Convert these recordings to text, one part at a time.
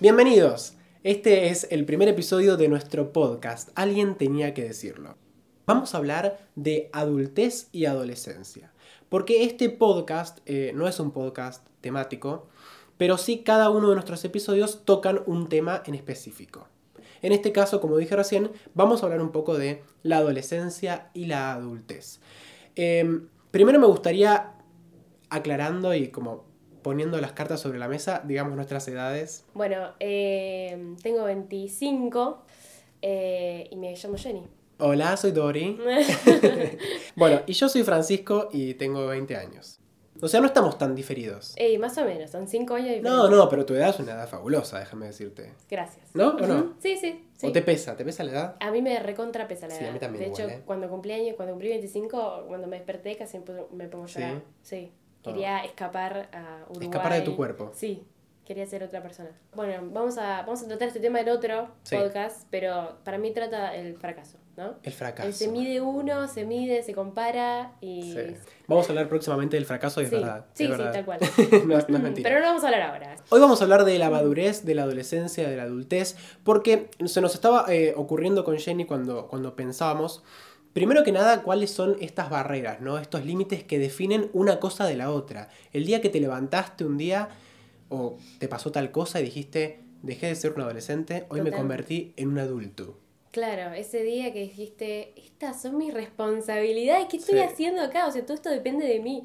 Bienvenidos. Este es el primer episodio de nuestro podcast. Alguien tenía que decirlo. Vamos a hablar de adultez y adolescencia. Porque este podcast eh, no es un podcast temático, pero sí cada uno de nuestros episodios tocan un tema en específico. En este caso, como dije recién, vamos a hablar un poco de la adolescencia y la adultez. Em, primero me gustaría aclarando y como poniendo las cartas sobre la mesa, digamos nuestras edades. Bueno, eh, tengo 25 eh, y me llamo Jenny. Hola, soy Dori. bueno, y yo soy Francisco y tengo 20 años. O sea, no estamos tan diferidos. Ey, más o menos, son 5 años de No, no, pero tu edad es una edad fabulosa, déjame decirte. Gracias. ¿No? ¿O no? Sí, sí. sí. ¿O te pesa? ¿Te pesa la edad? A mí me recontra pesa la Sí, a edad. mí también De igual, hecho, ¿eh? cuando cumplí años, cuando cumplí 25, cuando me desperté casi me pongo a ¿Sí? llorar. Sí. Quería escapar a Uruguay. Escapar de tu cuerpo. Sí. Quería ser otra persona. Bueno, vamos a, vamos a tratar este tema en otro Sí. podcast, pero para mí trata el fracaso, ¿no? El fracaso. El se mide uno, se mide, se compara y... Sí. Vamos a hablar próximamente del fracaso y es Sí, verdad. sí, es sí, tal cual. no, no es mentira. Pero no vamos a hablar ahora. Hoy vamos a hablar de la madurez, de la adolescencia, de la adultez, porque se nos estaba eh, ocurriendo con Jenny cuando, cuando pensábamos, primero que nada, cuáles son estas barreras, ¿no? Estos límites que definen una cosa de la otra. El día que te levantaste un día o te pasó tal cosa y dijiste, dejé de ser un adolescente, hoy me convertí en un adulto. Claro, ese día que dijiste, estas son mis responsabilidades, ¿qué estoy Sí. haciendo acá? O sea, todo esto depende de mí.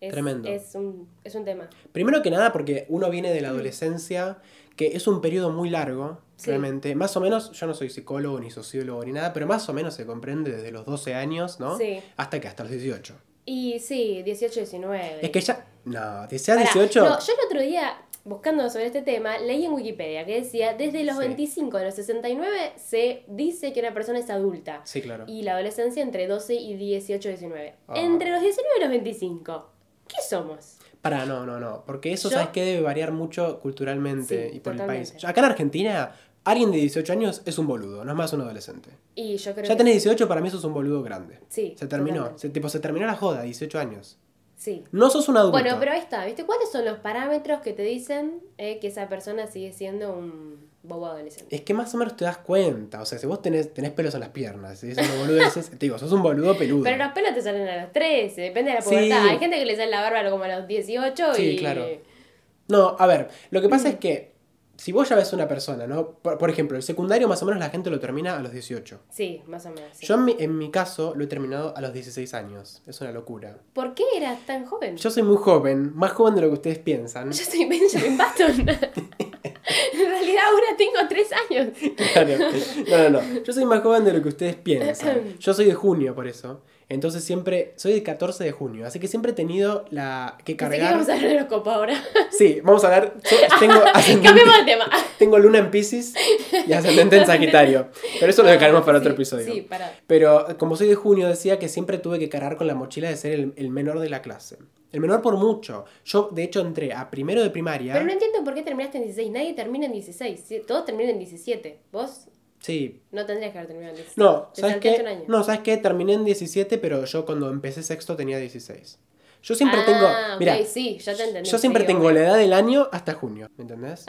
Es, Tremendo. Es un, es un tema. Primero que nada, porque uno viene de la adolescencia, que es un periodo muy largo, Sí. realmente. Más o menos, yo no soy psicólogo ni sociólogo ni nada, pero más o menos se comprende desde los 12 años, ¿no? Sí. Hasta que hasta los 18. Y sí, 18, 19. Es que ya. No, de sea Pará, 18. No, yo el otro día, buscando sobre este tema, leí en Wikipedia que decía, desde los Sí. 25 a los 69 se dice que una persona es adulta. Sí, claro. Y la adolescencia entre 12 y 18, 19. Ah. Entre los 19 y los 25, ¿qué somos? Pará, no, no, no. Porque eso, Yo- ¿sabes qué? Debe variar mucho culturalmente Sí, y por el país. Acá en Argentina, alguien de 18 años es un boludo, no es más un adolescente. Y yo creo Ya que... tenés 18, para mí sos un boludo grande. Sí, Se terminó. totalmente. Se, tipo, se terminó la joda, 18 años. Sí. No sos un adulto. Bueno, pero ahí está, ¿viste? ¿Cuáles son los parámetros que te dicen eh, que esa persona sigue siendo un bobo adolescente? Es que más o menos te das cuenta. O sea, si vos tenés, tenés pelos en las piernas, y dices boludeces, te digo, sos un boludo peludo. Pero los pelos te salen a los 13, depende de la Sí. pubertad. Hay gente que le sale la barba como a los 18 Sí, y... claro. No, a ver, lo que Mm. pasa es que si vos ya ves una persona, ¿no? Por, por ejemplo, el secundario más o menos la gente lo termina a los 18. Sí, más o menos. sí. Yo en mi, en mi caso lo he terminado a los 16 años. Es una locura. ¿Por qué eras tan joven? Yo soy muy joven, más joven de lo que ustedes piensan. Yo soy Benjamin Button. ahora tengo 3 años. Claro. No, no, no. Yo soy más joven de lo que ustedes piensan. Yo soy de junio, por eso. Entonces siempre. Soy del 14 de junio. Así que siempre he tenido la. que cargar. íbamos a hablar de horóscopo ahora. Sí, vamos a hablar. yo tengo Cambiemos de tema. Tengo luna en Pisces y ascendente en Sagitario. Pero eso lo dejaremos para otro episodio. Sí, para. Pero como soy de junio, decía que siempre tuve que cargar con la mochila de ser el, el menor de la clase. El menor por mucho. Yo, de hecho, entré a primero de primaria. Pero no entiendo por qué terminaste en 16. Nadie termina en 16. sí, Todos terminan en 17. Vos Sí. no tendrías que haber terminado en 16. No, Te ¿sabes qué? un año. No, ¿sabes qué? Terminé en 17, pero yo cuando empecé sexto tenía 16. Yo siempre ah, tengo. Mira, sí, ya te entendí. yo siempre sí, tengo la edad del año hasta junio, ¿me entendés?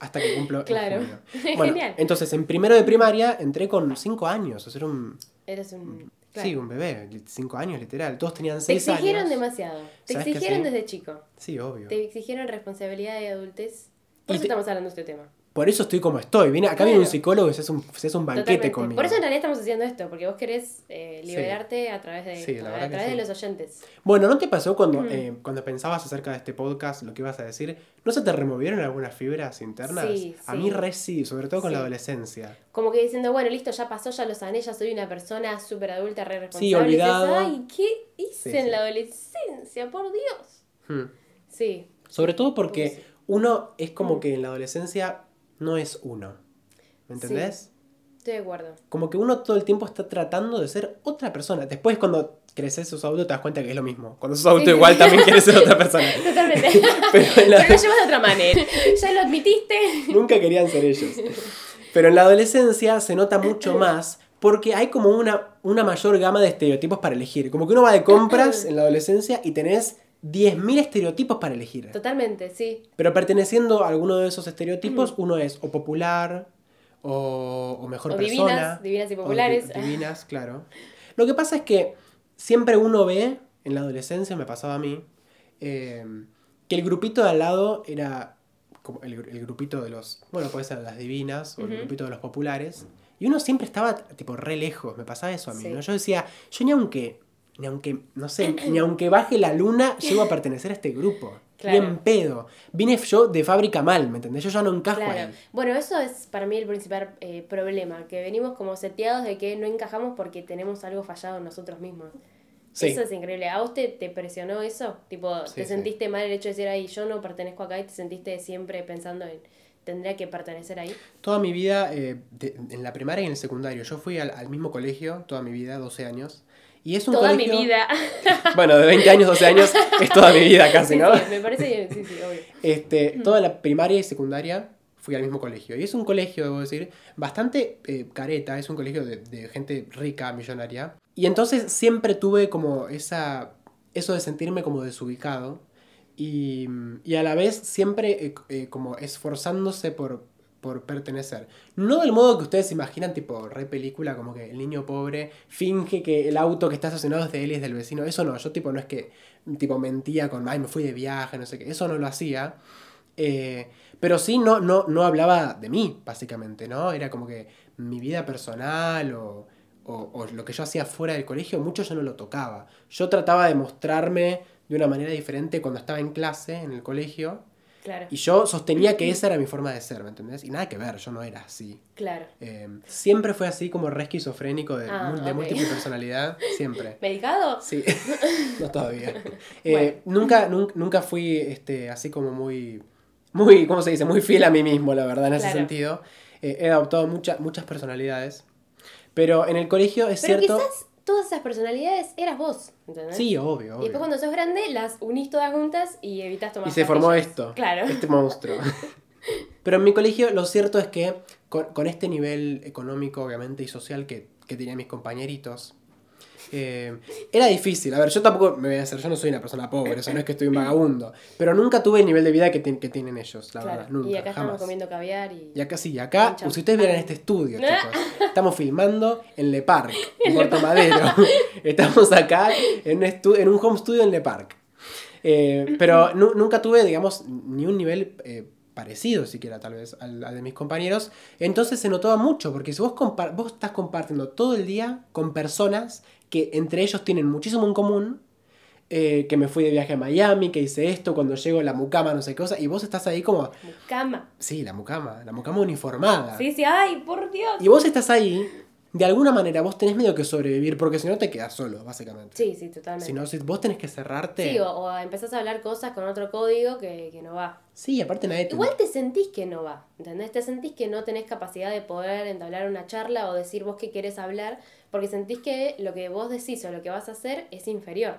Hasta que cumplo en Claro. junio. Bueno, Genial. entonces en primero de primaria entré con 5 años, o sea, era un. Eres un... claro. Sí, un bebé, 5 años literal. Todos tenían Te 6 años. exigieron demasiado. Te ¿Sabes que exigieron desde chico. Sí, obvio. Te exigieron responsabilidad y adultez. Por Y eso te- estamos hablando de este tema. Por eso estoy como estoy. Viene, acá viene un psicólogo y se hace un, se hace un banquete Totalmente. conmigo. Por eso en realidad estamos haciendo esto, porque vos querés eh, Sí. liberarte a través de, Sí, a través de los oyentes. Bueno, ¿no te pasó cuando, eh, cuando pensabas acerca de este podcast, lo que ibas a decir? ¿No se te removieron algunas fibras internas? Sí, A mí re sí, sobre todo con la adolescencia. Como que diciendo, bueno, listo, ya pasó, ya lo sané, ya soy una persona súper adulta, re responsable. Sí, dices, Ay, ¿qué hice en la adolescencia? Por Dios. Hmm. Sí. Sobre todo porque uno es como Mm. que en la adolescencia no es uno. ¿Me entendés? Estoy de acuerdo. Como que uno todo el tiempo está tratando de ser otra persona. Después cuando creces sos adulto te das cuenta que es lo mismo. Cuando sos Sí, sí, igual sí. también quieres ser otra persona. Totalmente. Pero la- Pero lo llevas de otra manera. Ya lo admitiste. Nunca querían ser ellos. Pero en la adolescencia se nota mucho más porque hay como una, una mayor gama de estereotipos para elegir. Como que uno va de compras en la adolescencia y tenés 10.000 estereotipos para elegir. Totalmente, sí. Pero perteneciendo a alguno de esos estereotipos, uno es o popular, o, o mejor O persona. divinas, divinas y o di- populares. divinas, claro. Lo que pasa es que siempre uno ve, en la adolescencia me pasaba a mí, eh, que el grupito de al lado era como el, el grupito de los, bueno, puede ser las divinas o el grupito de los populares. Y uno siempre estaba tipo re lejos, me pasaba eso a mí, Sí. ¿no? Yo decía, yo ni aunque, ni aunque, no sé, ni aunque baje la luna, llego a pertenecer a este grupo. Claro. Bien pedo. Vine yo de fábrica mal, ¿me entendés? Yo ya no encajo Claro. ahí. Bueno, eso es para mí el principal eh, problema, que venimos como seteados de que no encajamos porque tenemos algo fallado en nosotros mismos. Sí. Eso es increíble. ¿A vos te, te presionó eso? Tipo, Sí, ¿te sí. sentiste mal el hecho de decir, ahí yo no pertenezco acá y te sentiste siempre pensando en, tendría que pertenecer ahí? Toda mi vida, eh, de- en la primaria y en el secundario, yo fui al, al mismo colegio, toda mi vida, 12 años. Y es un Toda colegio... mi vida. Bueno, de 20 años, 12 años, es toda mi vida casi, Sí, ¿no? sí, me parece bien, sí, sí, obvio. Este, toda la primaria y secundaria fui al mismo colegio. Y es un colegio, debo decir, bastante eh, careta, es un colegio de, de gente rica, millonaria. Y entonces siempre tuve como esa, eso de sentirme como desubicado. Y, y a la vez siempre eh, eh, como esforzándose por, por pertenecer. No del modo que ustedes imaginan, tipo re película, como que el niño pobre finge que el auto que está estacionado es de él y es del vecino. Eso no, yo tipo no es que tipo mentía con, ay, me fui de viaje, no sé qué. Eso no lo hacía. Eh, pero sí no, no, no hablaba de mí, básicamente, ¿no? Era como que mi vida personal o, o, o lo que yo hacía fuera del colegio, mucho yo no lo tocaba. Yo trataba de mostrarme de una manera diferente cuando estaba en clase, en el colegio, Claro, y yo sostenía que esa era mi forma de ser, ¿me entendés? Y nada que ver, yo no era así. claro. Eh, siempre fue así como re esquizofrénico de, Ah, de ok. múltiple personalidad, siempre. ¿Medicado? Sí, no todavía. Eh, nunca, nunca, nunca fui este, así como muy, muy, ¿cómo se dice? Muy fiel a mí mismo, la verdad, en ese sentido. Eh, he adoptado mucha- muchas personalidades. Pero en el colegio es Pero cierto... quizás todas esas personalidades eras vos, ¿entendés? Sí, obvio, Y obvio. después cuando sos grande las unís todas juntas y evitas tomar Y se formó esto, Claro. este monstruo. Pero en mi colegio lo cierto es que con, con este nivel económico, obviamente, y social que, que tenían mis compañeritos, eh, era difícil. A ver, yo tampoco me voy a hacer, yo no soy una persona pobre, o sea, no es que estoy un vagabundo, pero nunca tuve el nivel de vida que, ten- que tienen ellos, la Claro. verdad, nunca, y acá jamás. estamos comiendo caviar y... Y acá sí, y acá, Concha. si ustedes vieran este estudio, chicos, estamos filmando en Le Parc, en Puerto Madero. estamos acá en un, en un home studio en Le Parc. Eh, pero nu- nunca tuve, digamos, ni un nivel eh, parecido siquiera, tal vez, al, al de mis compañeros. Entonces se notaba mucho, porque si vos, vos estás compartiendo todo el día con personas que entre ellos tienen muchísimo en común, eh, que me fui de viaje a Miami, que hice esto, cuando llego la mucama, no sé qué cosa, y vos estás ahí como, Cama. sí, la mucama, la mucama uniformada. Sí, sí, ay, por Dios. Y vos estás ahí, de alguna manera vos tenés medio que sobrevivir, porque si no te quedas solo, básicamente. Sí, sí, totalmente. Si no, si vos tenés que cerrarte. Sí, o, o empezás a hablar cosas con otro código que, que no va. Sí, aparte nadie te... Igual te sentís que no va, ¿entendés? Te sentís que no tenés capacidad de poder entablar una charla o decir vos qué querés hablar, porque sentís que lo que vos decís o lo que vas a hacer es inferior.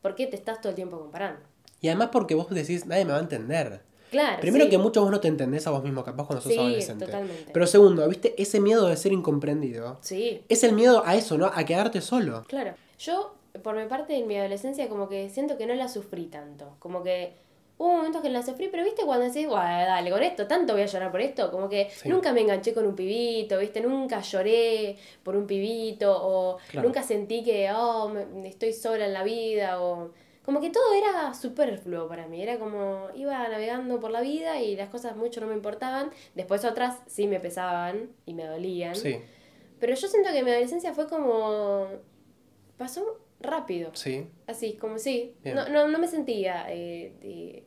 ¿Por qué te estás todo el tiempo comparando? Y además porque vos decís, nadie me va a entender. Claro. Primero sí. que mucho vos no te entendés a vos mismo, capaz cuando sos Sí, adolescente. totalmente. Pero segundo, ¿viste? Ese miedo de ser incomprendido. Sí, Es el miedo a eso, ¿no? A quedarte solo. claro. Yo, por mi parte, en mi adolescencia, como que siento que no la sufrí tanto. Como que hubo momentos que la sufrí, pero viste cuando decís, "Buah, dale, con esto, tanto voy a llorar por esto. Como que Sí. nunca me enganché con un pibito, viste, nunca lloré por un pibito, o Claro. nunca sentí que, oh, me- estoy sola en la vida, o. Como que todo era superfluo para mí, era como iba navegando por la vida y las cosas mucho no me importaban, después otras sí me pesaban y me dolían. Sí, Pero yo siento que mi adolescencia fue como. pasó rápido. sí. Así, como sí. No, no, no me sentía eh, eh,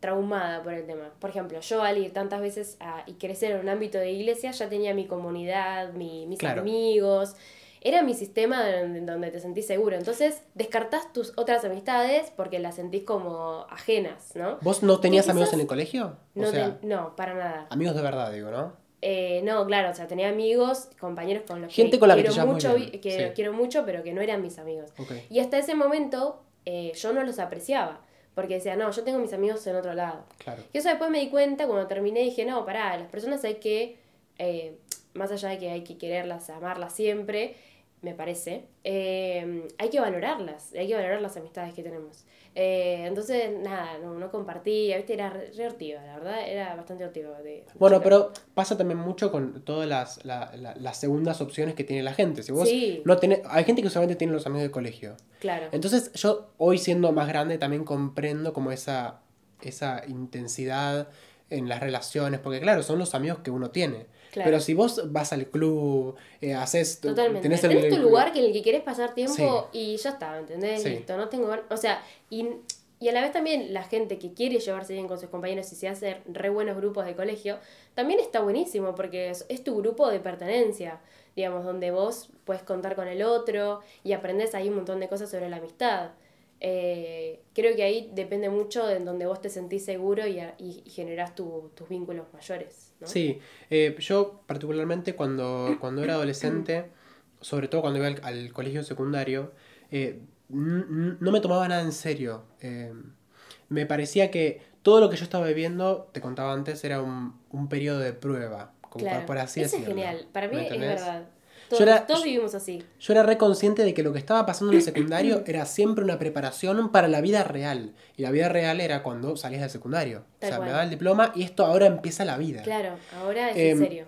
traumada por el tema. Por ejemplo, yo al ir tantas veces a, y crecer en un ámbito de iglesia ya tenía mi comunidad, mi- mis Claro. amigos. Era mi sistema en donde te sentís seguro. Entonces, descartás tus otras amistades porque las sentís como ajenas, ¿no? ¿Vos no tenías amigos en el colegio? O No, sea, no para nada. amigos de verdad, digo, ¿no? Eh, no, claro, o sea, tenía amigos, compañeros con los Gente que con la que quiero mucho, que sí. quiero mucho, pero que no eran mis amigos. Y hasta ese momento eh, yo no los apreciaba, porque decía, no, yo tengo mis amigos en otro lado. Claro. Y eso después me di cuenta cuando terminé, dije, no, pará, las personas hay que, eh, más allá de que hay que quererlas, amarlas siempre, me parece, eh, hay que valorarlas, hay que valorar las amistades que tenemos. Eh, entonces, nada, no, no compartía, ¿viste? Era re, la verdad, era bastante divertido. De, Bueno, pero pasa también mucho con todas las, la- la- las segundas opciones que tiene la gente. Si vos Sí. no tenés, hay gente que solamente tiene los amigos de colegio. Claro. Entonces yo hoy siendo más grande también comprendo como esa, esa intensidad en las relaciones, porque claro, son los amigos que uno tiene. Claro. Pero si vos vas al club, eh, haces... Totalmente. tenés Tenés, tu lugar que en el que querés pasar tiempo y ya está, ¿entendés? Sí. Listo, no tengo... O sea, y, y a la vez también la gente que quiere llevarse bien con sus compañeros y se hace re buenos grupos de colegio, también está buenísimo porque es, es tu grupo de pertenencia, digamos, donde vos puedes contar con el otro y aprendes ahí un montón de cosas sobre la amistad. Eh, creo que ahí depende mucho de donde vos te sentís seguro y, a- y, y generás tu- tus vínculos mayores, ¿no? Sí, eh, yo particularmente cuando, cuando era adolescente, sobre todo cuando iba al, al colegio secundario, eh, no me tomaba nada en serio. Eh, me parecía que todo lo que yo estaba viviendo, te contaba antes, era un, un periodo de prueba, como Claro, por, por así eso decirlo. es genial. Para mí ¿Me es verdad. Yo Todos, era- todos vivimos así. Yo era re consciente de que lo que estaba pasando en el secundario era siempre una preparación para la vida real. Y la vida real era cuando salías del secundario. Tal o sea, cual. me daba el diploma y esto ahora empieza la vida. Claro, ahora es Em, en serio.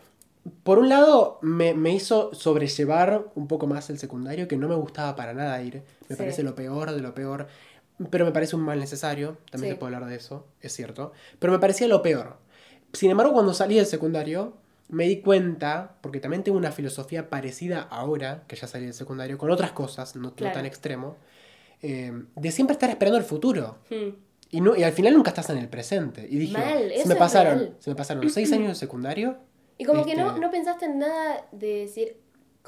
Por un lado, me, me hizo sobrellevar un poco más el secundario, que no me gustaba para nada ir. Me Sí. parece lo peor de lo peor. Pero me parece un mal necesario. También Sí. se puede hablar de eso, es cierto. Pero me parecía lo peor. Sin embargo, cuando salí del secundario, me di cuenta, porque también tengo una filosofía parecida ahora, que ya salí del secundario, con otras cosas, no, tan extremo, eh, de siempre estar esperando el futuro. Hmm. Y, no, y al final nunca estás en el presente. Y dije, Mal, se, me pasaron, se me pasaron seis años de secundario. Y como que no, este, no pensaste en nada de decir.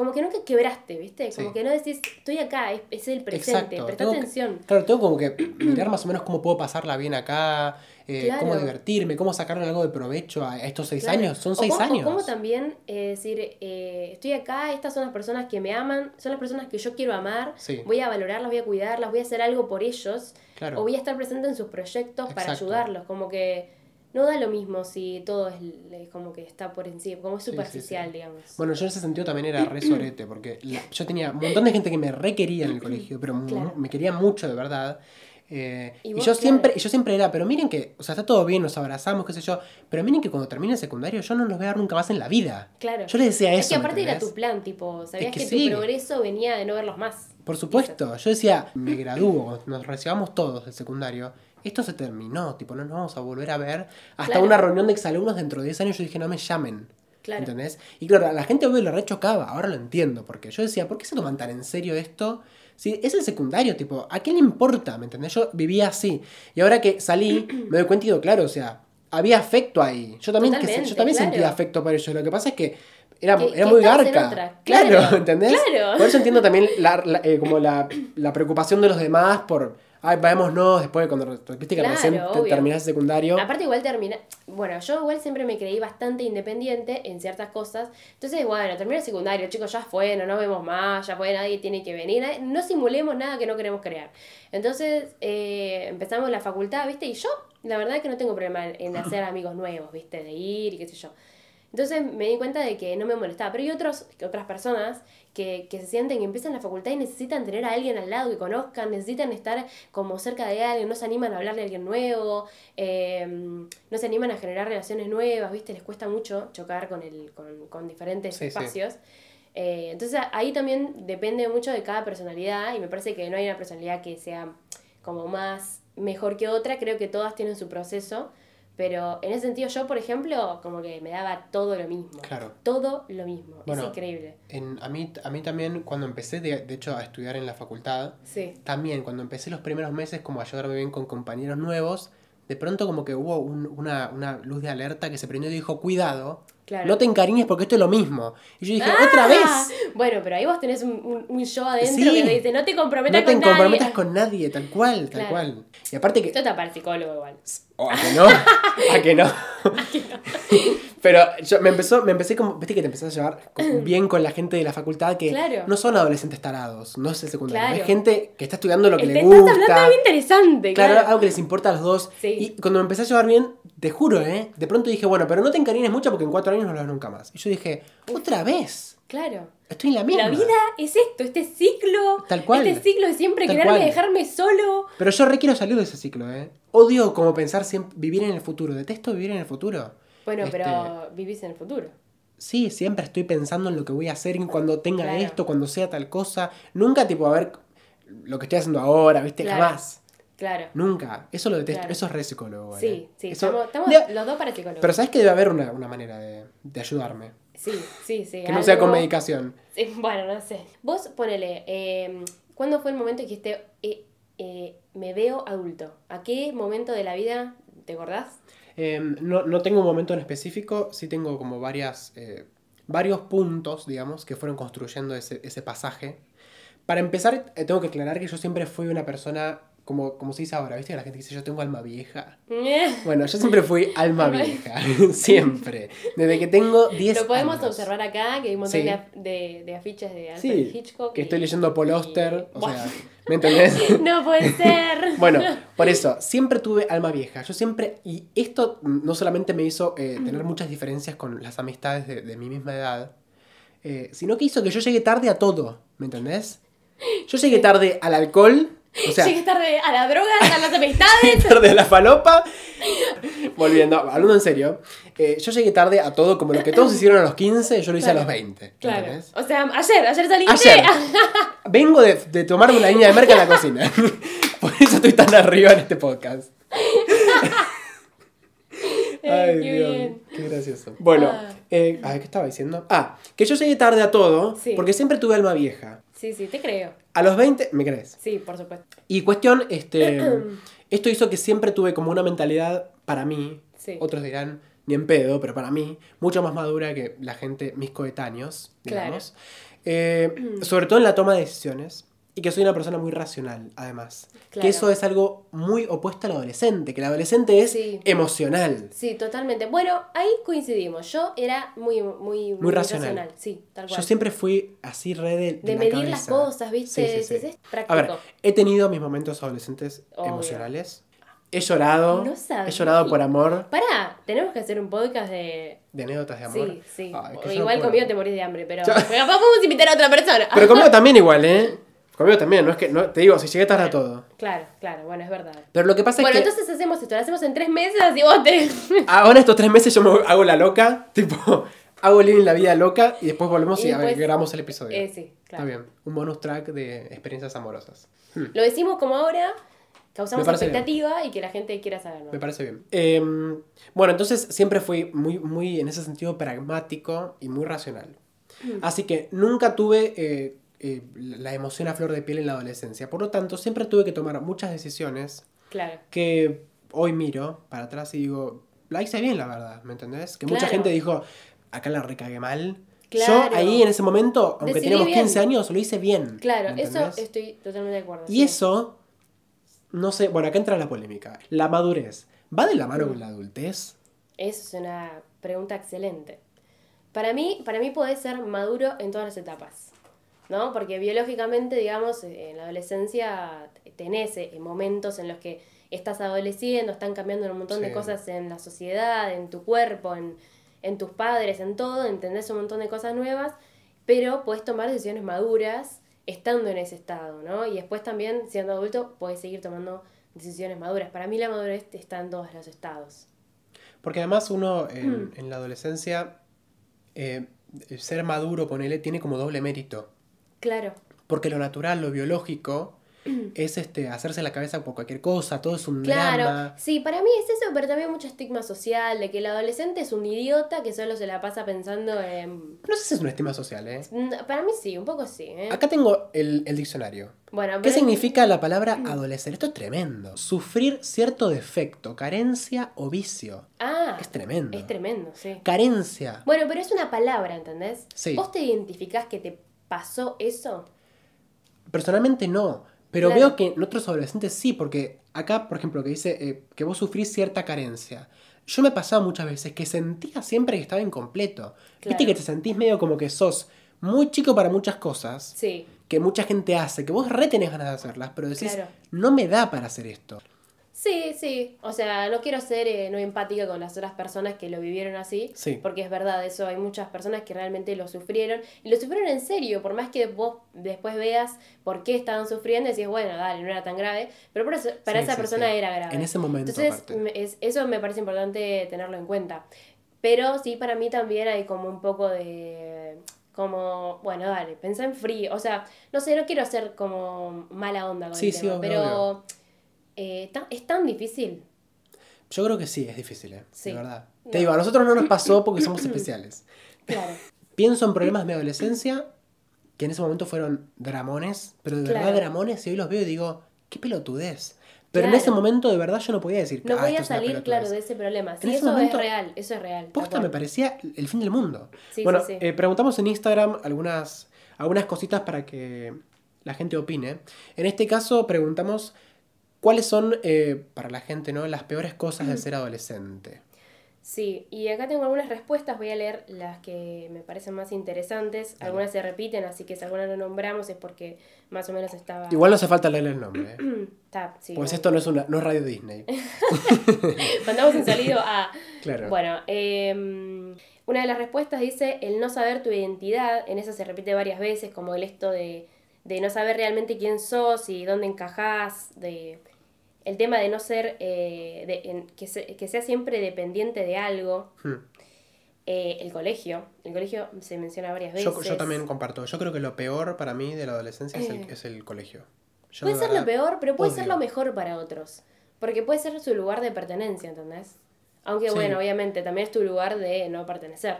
Como que nunca quebraste, ¿viste? Como Sí. que no decís, estoy acá, es, es el presente, Exacto. presta tengo que- atención. claro, tengo como que mirar más o menos cómo puedo pasarla bien acá, eh, Claro. cómo divertirme, cómo sacarle algo de provecho a estos seis Claro. años. Son O seis cómo- años. O como también eh, decir, eh, estoy acá, estas son las personas que me aman, son las personas que yo quiero amar, Sí. voy a valorarlas, voy a cuidarlas, voy a hacer algo por ellos, Claro. o voy a estar presente en sus proyectos para ayudarlos, como que no da lo mismo si todo es, es como que está por encima, como es Sí, sí, superficial, sí. digamos. Bueno, yo en ese sentido también era re sorete, porque la- yo tenía un montón de gente que me requería en el colegio, pero Claro. me quería mucho de verdad. Eh, Y yo claro. siempre, yo siempre era, pero miren que, o sea, está todo bien, nos abrazamos, qué sé yo, pero miren que cuando termine el secundario yo no los voy a ver nunca más en la vida. Claro. Yo les decía eso. es que ¿me aparte era tu plan, tipo, sabías que que, sí. tu progreso venía de no verlos más. Por supuesto, yo decía, me gradúo, nos recibamos todos del secundario, esto se terminó, tipo, no nos vamos a volver a ver hasta Claro. una reunión de exalumnos dentro de 10 años, yo dije, no me llamen. Claro. ¿Entendés? Y claro, la gente obvio le rechocaba, ahora lo entiendo, porque yo decía, ¿por qué se toman tan en serio esto? Si es el secundario, tipo, ¿a qué le importa? ¿Me entendés? Yo vivía así. Y ahora que salí, me doy cuenta y digo, claro, o sea, había afecto ahí. Yo también, que, yo también claro. sentía afecto por ellos. Lo que pasa es que era, Que- era que muy garca. Claro, Claro, ¿entendés? claro. Por eso entiendo también la, la- eh, como la, la preocupación de los demás por, ay, vámonos después de cuando que Claro, recién te- terminás secundario. Aparte igual termina, bueno, yo igual siempre me creí bastante independiente en ciertas cosas. Entonces, bueno, termina secundario, chicos, ya fue, no nos vemos más, ya fue, nadie tiene que venir, no simulemos nada que no queremos crear. Entonces, eh, empezamos la facultad, ¿viste? Y yo, la verdad es que no tengo problema en, hacer amigos nuevos, ¿viste? De ir y qué sé yo. Entonces me di cuenta de que no me molestaba. Pero hay otros, otras personas que, que se sienten que empiezan la facultad y necesitan tener a alguien al lado que conozcan, necesitan estar como cerca de alguien, no se animan a hablarle a alguien nuevo, eh, no se animan a generar relaciones nuevas, ¿viste? Les cuesta mucho chocar con, el, con, con diferentes Sí, sí. espacios. Eh, entonces ahí también depende mucho de cada personalidad y me parece que no hay una personalidad que sea como más mejor que otra, creo que todas tienen su proceso, pero en ese sentido yo, por ejemplo, como que me daba todo lo mismo. Claro. Todo lo mismo. Bueno. es increíble. En, a, mí, a mí también, cuando empecé, de, de hecho, a estudiar en la facultad, Sí. también cuando empecé los primeros meses como a llevarme bien con compañeros nuevos, de pronto como que hubo un- una, una luz de alerta que se prendió y dijo, cuidado, Claro. no te encariñes porque esto es lo mismo. Y yo dije, ¡Ah! otra vez, Bueno, pero ahí vos tenés un, un, un yo adentro Sí. que te dice, no te comprometas no te con nadie. comprometas con nadie, tal cual, tal Claro. cual. Y aparte que... Esto está para el psicólogo igual. ¿O a que no? ¿A que no? Pero yo me empezó, me empecé como, viste que te empezás a llevar con- bien con la gente de la facultad que Claro. no son adolescentes tarados, no es el secundario, Claro. es gente que está estudiando lo que le estás hablando de gusta. algo interesante, Claro, claro. algo que les importa a los dos. Sí. Y cuando me empecé a llevar bien, te juro, ¿eh? De pronto dije, bueno, pero no te encariñes mucho porque en cuatro años no lo ves nunca más. Y yo dije, otra vez, Claro. estoy en la misma. La vida es esto, este ciclo. Tal cual. Este ciclo de siempre Tal quererme cual. dejarme solo. Pero yo re quiero salir de ese ciclo, ¿eh? Odio como pensar siempre, vivir en el futuro. Detesto vivir en el futuro. Bueno, Este, pero vivís en el futuro. Sí, siempre estoy pensando en lo que voy a hacer y cuando tenga Claro. esto, cuando sea tal cosa. Nunca, tipo, a ver lo que estoy haciendo ahora, ¿viste? Claro. Jamás. Claro. Nunca. Eso lo detesto. Claro. Eso es re psicólogo, ¿eh? Sí, sí. Eso- Estamos, estamos Debe- los dos para psicólogos. Pero sabes que debe haber una, una manera de, de ayudarme. Sí, sí, sí. Que no sea con medicación. Sí, bueno, no sé. Vos ponele, eh, ¿cuándo fue el momento en que dijiste, eh, eh, me veo adulto? ¿A qué momento de la vida te acordás? Eh, no, no tengo un momento en específico, sí tengo como varias, eh, varios puntos, digamos, que fueron construyendo ese, ese pasaje. Para empezar, eh, tengo que aclarar que yo siempre fui una persona, como, como se dice ahora, ¿viste? La gente dice, yo tengo alma vieja. Bueno, yo siempre fui alma vieja, siempre. Desde que tengo 10 Lo podemos años. observar acá, que hay un montón Sí. de, de, de afiches de Alfred Sí, Hitchcock. que y- estoy leyendo Paul y- Auster, o sea, ¿me entendés? No puede ser. Bueno, por eso, siempre tuve alma vieja. Yo siempre, y esto no solamente me hizo eh, tener muchas diferencias con las amistades de, de mi misma edad, eh, sino que hizo que yo llegue tarde a todo, ¿me entendés? Yo llegué tarde al alcohol, o sea, tarde a la droga, a las amistades. tarde a la falopa. Volviendo, hablando en serio, eh, yo llegué tarde a todo, como lo que todos hicieron a los 15, yo lo hice Claro. a los 20. Claro. ¿entendés? O sea, ayer, ayer saliste. Ayer. Vengo de, de tomarme una línea de merca en la cocina. Por eso estoy tan arriba en este podcast. Ay, qué Dios, bien. qué gracioso. Bueno, Ah. eh, ay, ¿qué estaba diciendo? Ah, que yo llegué tarde a todo Sí. porque siempre tuve alma vieja. Sí, sí, te creo. A los 20, ¿me crees? Sí, por supuesto. Y cuestión, este, esto hizo que siempre tuve como una mentalidad para mí, Sí. otros dirán ni en pedo, pero para mí, mucho más madura que la gente, mis coetáneos, Claro. digamos. Eh, sobre todo en la toma de decisiones. Y que soy una persona muy racional, además. Claro. Que eso es algo muy opuesto al adolescente, que el adolescente es Sí. emocional. Sí, totalmente. Bueno, ahí coincidimos. Yo era muy, muy, muy, racional. Sí, tal cual. Yo siempre fui así re de, De medir las cosas, ¿viste? Sí, sí. Es- es práctico. A ver, he tenido mis momentos adolescentes Obvio. emocionales. He llorado. No he llorado por amor. Pará, tenemos que hacer un podcast de. De anécdotas de amor. Sí, sí. Ay, igual conmigo te morís de hambre, pero. Yo- pero capaz podemos invitar a otra persona. Pero conmigo también igual, ¿eh? Conmigo también, no es que, no, te digo, si llegué tarde a todo. Claro, claro, bueno, es verdad. Pero lo que pasa Bueno, es que entonces hacemos esto, lo hacemos en tres meses y vos te. ahora estos tres meses yo me hago la loca, tipo, hago living la vida loca y después volvemos y, Y a ver, después- grabamos el episodio. Eh, sí, Está claro. bien, un bonus track de experiencias amorosas. Hmm, Lo decimos como ahora, causamos bien. expectativa y que la gente quiera saber. ¿no? Me parece bien. Eh, bueno, entonces siempre fui muy, muy, en ese sentido, pragmático y muy racional. Mm. Así que nunca tuve eh, eh, la emoción a flor de piel en la adolescencia. Por lo tanto, siempre tuve que tomar muchas decisiones Claro. que hoy miro para atrás y digo, la hice bien, la verdad, ¿me entendés? Que mucha gente dijo, acá la recagué mal. Claro. Yo ahí en ese momento, aunque Decidí teníamos bien. 15 años, lo hice bien. Claro, ¿me eso estoy totalmente de acuerdo. Y sí. eso, no sé, bueno, acá entra la polémica. La madurez, ¿va de la mano Mm. con la adultez? Eso es una pregunta excelente. Para mí, para mí puede ser maduro en todas las etapas, ¿no? Porque biológicamente, digamos, en la adolescencia tenés eh, momentos en los que estás adoleciendo, están cambiando un montón de cosas en la sociedad, en tu cuerpo, en, en tus padres, en todo, entendés un montón de cosas nuevas, pero puedes tomar decisiones maduras estando en ese estado, ¿no? Y después también, siendo adulto, puedes seguir tomando decisiones maduras. Para mí la madurez está en todos los estados. Porque además uno en, Mm. en la adolescencia, eh, ser maduro, ponele, tiene como doble mérito. Claro. Porque lo natural, lo biológico, es este hacerse la cabeza por cualquier cosa, todo es un Claro, drama. sí, para mí es eso, pero también mucho estigma social, de que el adolescente es un idiota que solo se la pasa pensando en... No sé si es un estima social, ¿eh? Mm, Para mí sí, un poco sí. ¿eh? Acá tengo el, el diccionario. Bueno, ¿Qué significa la palabra adolecer? Esto es tremendo. Sufrir cierto defecto, carencia o vicio. Ah, Es tremendo. es tremendo, sí. Carencia. Bueno, pero es una palabra, ¿entendés? Sí. ¿Vos te identificás que te pasó eso? Personalmente no. Pero Claro. veo que en otros adolescentes sí, porque acá, por ejemplo, que dice eh, que vos sufrís cierta carencia. Yo me pasaba muchas veces que sentía siempre que estaba incompleto. Viste que te sentís medio como que sos muy chico para muchas cosas Sí, que mucha gente hace, que vos re tenés ganas de hacerlas, pero decís, Claro. no me da para hacer esto. Sí, sí. O sea, no quiero ser eh, no empática con las otras personas que lo vivieron así. Sí. Porque es verdad, eso hay muchas personas que realmente lo sufrieron. Y lo sufrieron en serio, por más que vos después veas por qué estaban sufriendo y decís, bueno, dale, no era tan grave. Pero por eso- para Sí, esa sí, persona sí. era grave. En ese momento, Entonces, es- eso me parece importante tenerlo en cuenta. Pero sí, para mí también hay como un poco de... Como, bueno, dale, pensá en frío. O sea, no sé, no quiero ser como mala onda con Sí, el sí, tema, obvio, pero eh, es tan difícil. Yo creo que sí, es difícil, ¿eh? Sí. De verdad. No. Te digo, a nosotros no nos pasó porque somos especiales. Claro. Pienso en problemas de mi adolescencia que en ese momento fueron dramones, pero de verdad dramones, y hoy los veo y digo, qué pelotudez. Pero en ese momento de verdad yo no podía decir No "Ah, voy esto a es una salir, pelotudez". claro, de ese problema. Sí, En ese eso momento- es real, eso es real. Posta me parecía el fin del mundo. Sí, bueno, sí, sí. eh, preguntamos en Instagram algunas, algunas cositas para que la gente opine. En este caso preguntamos cuáles son, eh, para la gente, ¿no? las peores cosas de ser adolescente. Sí, y acá tengo algunas respuestas, voy a leer las que me parecen más interesantes. Dale. Algunas se repiten, así que si alguna no nombramos es porque más o menos estaba... Igual no hace falta leer el nombre, ¿eh? Sí, pues esto no es, una, no es Radio Disney. Mandamos un salido a... Claro. Bueno, eh, una de las respuestas dice el no saber tu identidad, en eso se repite varias veces, como el esto de, de no saber realmente quién sos y dónde encajás, de el tema de no ser, eh, de- en- que, se- que sea siempre dependiente de algo, Hmm. Eh, el colegio, el colegio se menciona varias veces. Yo, yo también comparto. Yo creo que lo peor para mí de la adolescencia es, el, Eh. es el colegio. Yo Puede de ser lo peor, pero puede ser lo mejor para otros. Porque puede ser su lugar de pertenencia, ¿entendés? Aunque Sí. bueno, obviamente también es tu lugar de no pertenecer.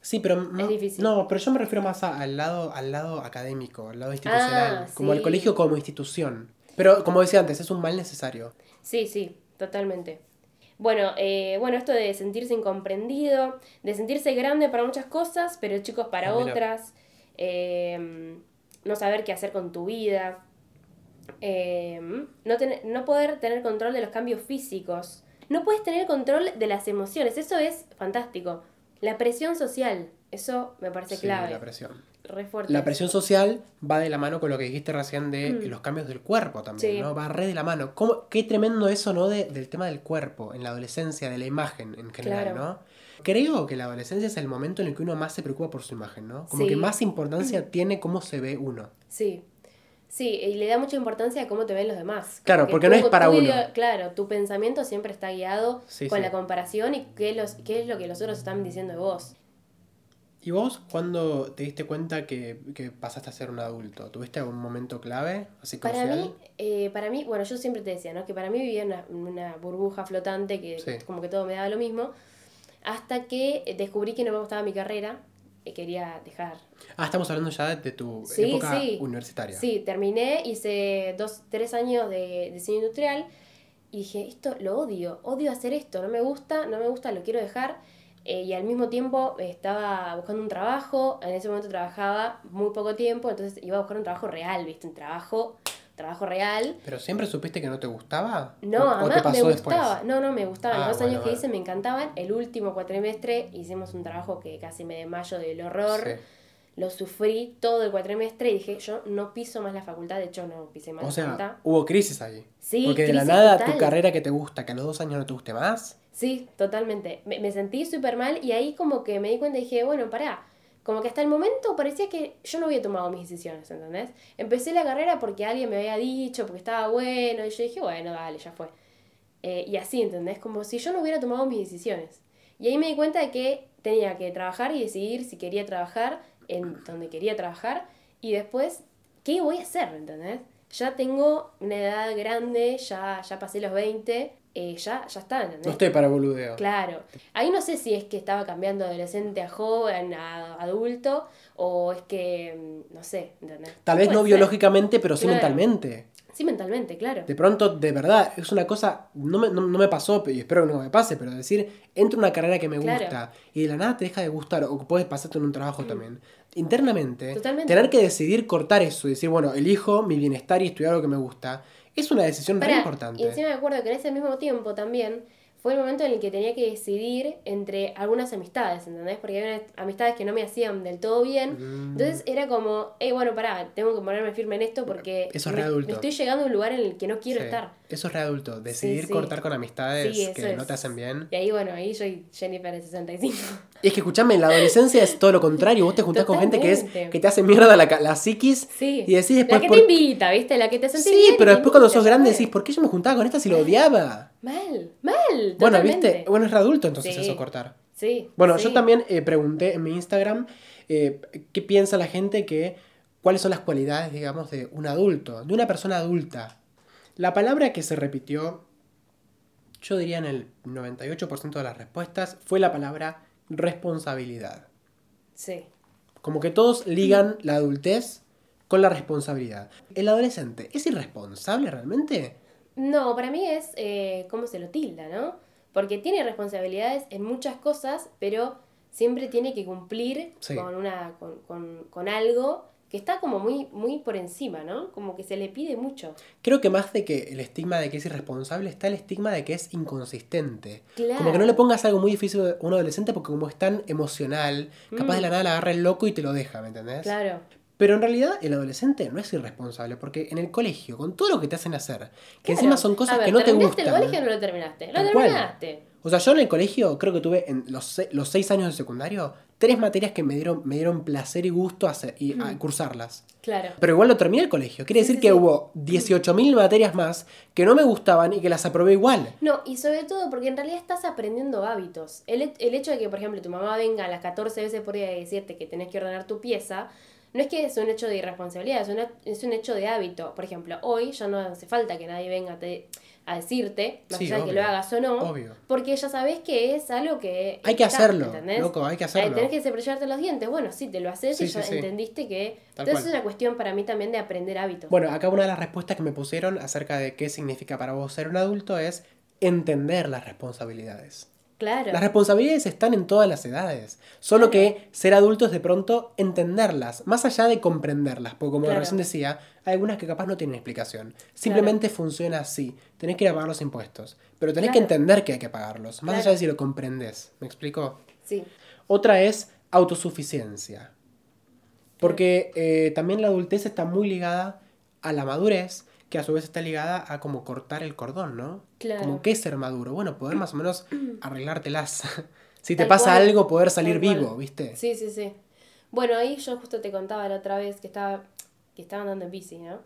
Sí, pero no, difícil. no, pero yo me refiero más a- al lado, al lado académico, al lado institucional, Ah, como el colegio como institución. Pero como decía antes, es un mal necesario. Sí, sí, totalmente. Bueno, eh, bueno, esto de sentirse incomprendido, de sentirse grande para muchas cosas, pero chicos para Ah, otras, eh, no saber qué hacer con tu vida, eh, no, tener- no poder tener control de los cambios físicos, no puedes tener control de las emociones, eso es fantástico. La presión social, eso me parece Sí, clave, la presión. Re fuerte. La presión social va de la mano con lo que dijiste recién de Mm. los cambios del cuerpo también, Sí. ¿no? Va re de la mano. ¿Cómo, qué tremendo eso, ¿no? De- del tema del cuerpo, en la adolescencia, de la imagen en general, Claro. ¿no? Creo que la adolescencia es el momento en el que uno más se preocupa por su imagen, ¿no? Como Sí. que más importancia tiene cómo se ve uno. Sí. Sí, y le da mucha importancia a cómo te ven los demás. Claro, Como porque no es para uno. Claro, tu pensamiento siempre está guiado Sí, con la comparación y qué, los, qué es lo que los otros están diciendo de vos. ¿Y vos cuándo te diste cuenta que, que pasaste a ser un adulto? ¿Tuviste algún momento clave, así Para crucial? mí, eh, para mí, bueno, yo siempre te decía, ¿no? Que para mí vivía en una, una burbuja flotante que Sí. como que todo me daba lo mismo. Hasta que descubrí que no me gustaba mi carrera y quería dejar. Ah, estamos hablando ya de tu Sí, época sí. universitaria. Sí, terminé, hice dos, tres años de diseño industrial y dije, esto lo odio, odio hacer esto, no me gusta, no me gusta, lo quiero dejar. Eh, y al mismo tiempo estaba buscando un trabajo, en ese momento trabajaba muy poco tiempo, entonces iba a buscar un trabajo real, ¿viste? Un trabajo, trabajo real. ¿Pero siempre supiste que no te gustaba? No, ¿O- o además te me después? gustaba. No, no, me gustaban. Ah, Los dos bueno, años que hice me encantaban. El último cuatrimestre hicimos un trabajo que casi me desmayo del horror. Sí. Lo sufrí todo el cuatrimestre y dije, yo no piso más la facultad. De hecho, no pisé más O la sea, facultad. hubo crisis ahí. Sí, Porque de la nada total. tu carrera que te gusta, que a los dos años no te guste más. Sí, totalmente. Me, me sentí súper mal y ahí como que me di cuenta y dije, bueno, pará. Como que hasta el momento parecía que yo no había tomado mis decisiones, ¿entendés? Empecé la carrera porque alguien me había dicho, porque estaba bueno, y yo dije, bueno, dale, ya fue. Eh, y así, ¿entendés? Como si yo no hubiera tomado mis decisiones. Y ahí me di cuenta de que tenía que trabajar y decidir si quería trabajar en donde quería trabajar y después, ¿qué voy a hacer? ¿Entendés? Ya tengo una edad grande, ya, ya pasé los 20, eh, ya, ya está, ¿entendés? No estoy para boludeo. Claro. Ahí no sé si es que estaba cambiando de adolescente a joven, a adulto, o es que, mm, no sé, ¿entendés? Tal vez no ser. biológicamente, pero sí Claro. mentalmente. Sí, mentalmente, claro. De pronto, de verdad, es una cosa, no me, no, no me pasó, y espero que no me pase, pero decir, entro en una carrera que me Claro. Mm. gusta y de la nada te deja de gustar, o puedes pasarte en un trabajo también. Internamente, Totalmente. tener que decidir cortar eso y decir, bueno, elijo mi bienestar y estudiar lo que me gusta, Es una decisión re Pará, importante. Y encima me acuerdo que en ese mismo tiempo también fue el momento en el que tenía que decidir entre algunas amistades, ¿entendés? Porque había amistades que no me hacían del todo bien. Mm. Entonces era como, hey, bueno, pará, tengo que ponerme firme en esto porque Eso es me, estoy llegando a un lugar en el que no quiero Sí. estar. Eso es re adulto. Decidir sí. cortar con amistades que no te hacen bien. Y ahí, bueno, ahí soy Jennifer de 65. Es que escuchame, en la adolescencia es todo lo contrario. Vos te juntás con gente que es que te hace mierda la, psiquis Sí. y decís después la que por- te invita, ¿viste? La que te sentís Sí, bien y pero después cuando sos grande decís, ¿por qué yo me juntaba con esta si lo odiaba? Mal, mal. Bueno. ¿viste? Bueno, es re adulto entonces Sí. eso cortar. Sí. Bueno, sí. yo también eh, pregunté en mi Instagram eh, qué piensa la gente que. cuáles son las cualidades, digamos, de un adulto, de una persona adulta. La palabra que se repitió, yo diría en el 98% de las respuestas, fue la palabra responsabilidad. Sí. Como que todos ligan la adultez con la responsabilidad. ¿El adolescente es irresponsable realmente? No, para mí es eh, cómo se lo tilda, ¿no? Porque tiene responsabilidades en muchas cosas, pero siempre tiene que cumplir Sí. con, una, con, con, con algo que está como muy, muy por encima, ¿no? Como que se le pide mucho. Creo que más de que el estigma de que es irresponsable está el estigma de que es inconsistente. Claro. Como que no le pongas algo muy difícil a un adolescente porque como es tan emocional, capaz de la nada le agarra el loco y te lo deja, ¿me entendés? Mm. Claro. Pero en realidad el adolescente no es irresponsable porque en el colegio, con todo lo que te hacen hacer, que Claro. encima son cosas ver, que no te ¿terminaste gustan. el colegio o no lo terminaste? Lo cual. terminaste. O sea, yo en el colegio creo que tuve en los, los seis años de secundario tres materias que me dieron, me dieron placer y gusto hacer, y a cursarlas. Claro. Pero igual lo terminé el colegio. Quiere. Sí, decir sí, que sí. hubo 18.000 materias más que no me gustaban y que las aprobé igual. No, y sobre todo porque en realidad estás aprendiendo hábitos. El, el hecho de que, por ejemplo, tu mamá venga a las 14 veces por día y decirte que tenés que ordenar tu pieza, no es que es un hecho de irresponsabilidad, es, una- es un hecho de hábito. Por ejemplo, hoy ya no hace falta que nadie venga a, te- a decirte, más Sí, allá de que lo hagas o no, obvio. porque ya sabes que es algo que... Hay que hacerlo, ¿entendés? loco, hay que hacerlo. tenés que cepillarte los dientes. Bueno, sí, te lo haces Sí, y ya sí. entendiste que... Tal Entonces cual. es una cuestión para mí también de aprender hábitos. Bueno, acá una de las respuestas que me pusieron acerca de qué significa para vos ser un adulto es entender las responsabilidades. Claro. Las responsabilidades están en todas las edades. Solo que ser adulto es de pronto entenderlas, más allá de comprenderlas. Porque como Claro. recién decía, hay algunas que capaz no tienen explicación. Simplemente funciona así. Tenés que ir a pagar los impuestos. Pero tenés que entender que hay que pagarlos. Más allá de si lo comprendes. ¿Me explico? Sí. Otra es autosuficiencia. Porque eh, también la adultez está muy ligada a la madurez, que a su vez está ligada a como cortar el cordón, ¿no? Claro. Como qué es ser maduro. Bueno, poder más o menos arreglártelas. si te Tal pasa cual. algo, poder salir vivo, ¿viste? Sí, sí, sí. Bueno, ahí yo justo te contaba la otra vez que estaba que estaba andando en bici, ¿no?